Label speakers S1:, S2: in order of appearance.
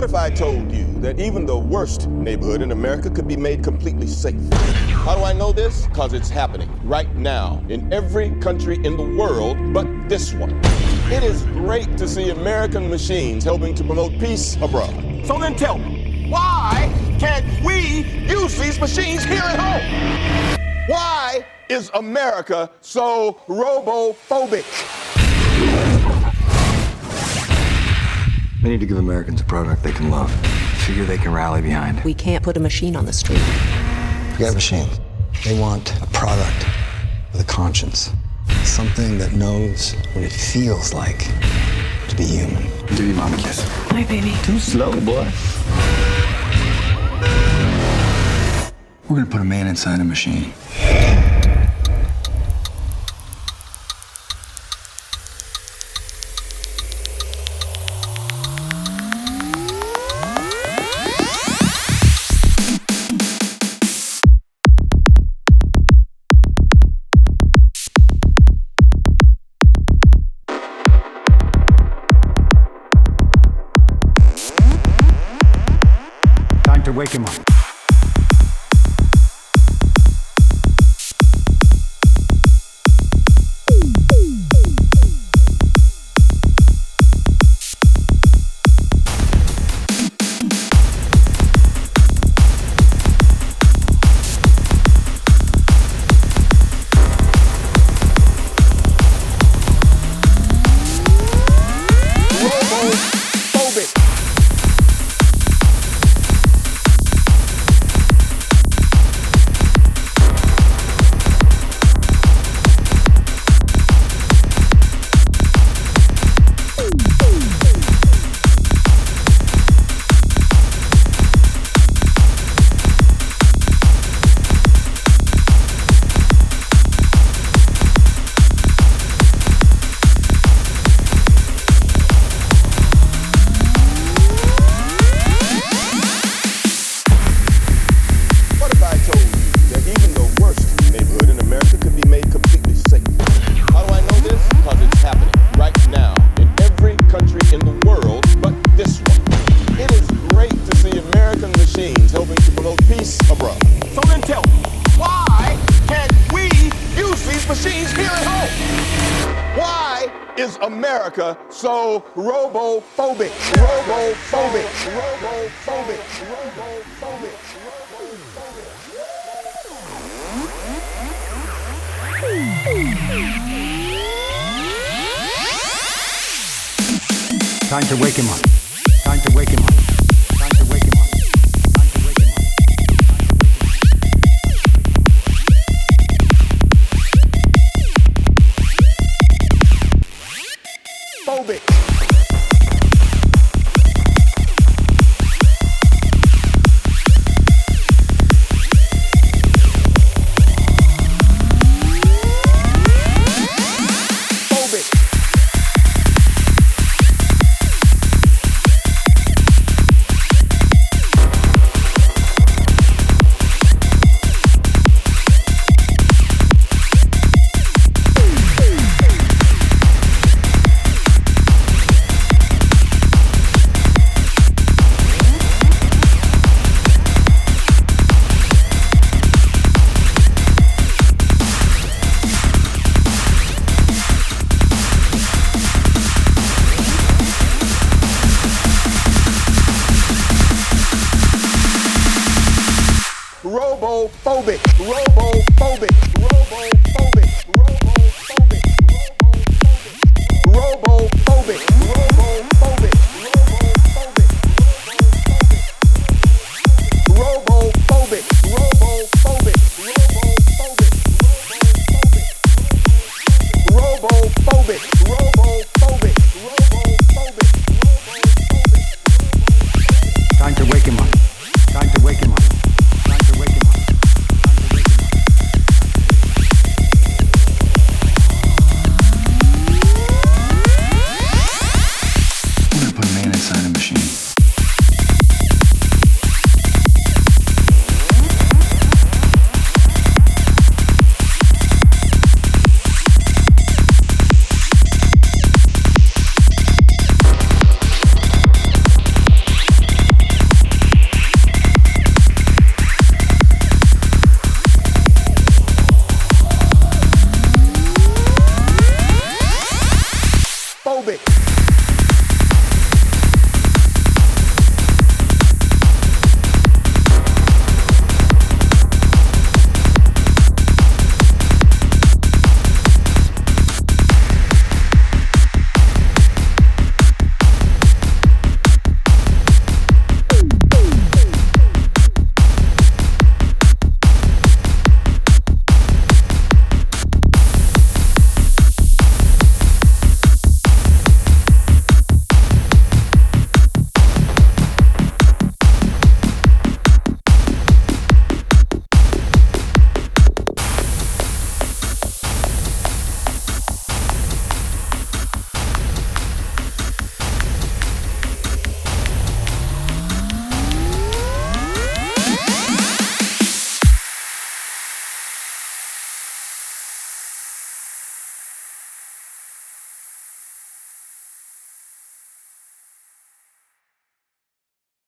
S1: What if I told you that even the worst neighborhood in America could be made completely safe? How do I know this? Because it's happening right now in every country in the world but this one. It is great to see American machines helping to promote peace abroad. So then tell me, why can't we use these machines here at home? Why is America so robophobic?
S2: We need to give Americans a product they can love. Figure they can rally behind.
S3: We can't put a machine on the street.
S2: Forget a machine. They want a product with a conscience. Something that knows what it feels like to be human. Give your mom a kiss.
S3: Hi, baby.
S2: Too slow, boy. We're gonna put a man inside a machine.
S4: To wake him up.
S1: American machines helping to promote peace abroad. So then tell me, why can't we use these machines here at home? Why is America so robophobic? Robophobic. Robophobic. Robophobic.
S4: Time to wake him up. Time to wake him up.
S1: Phobic. it.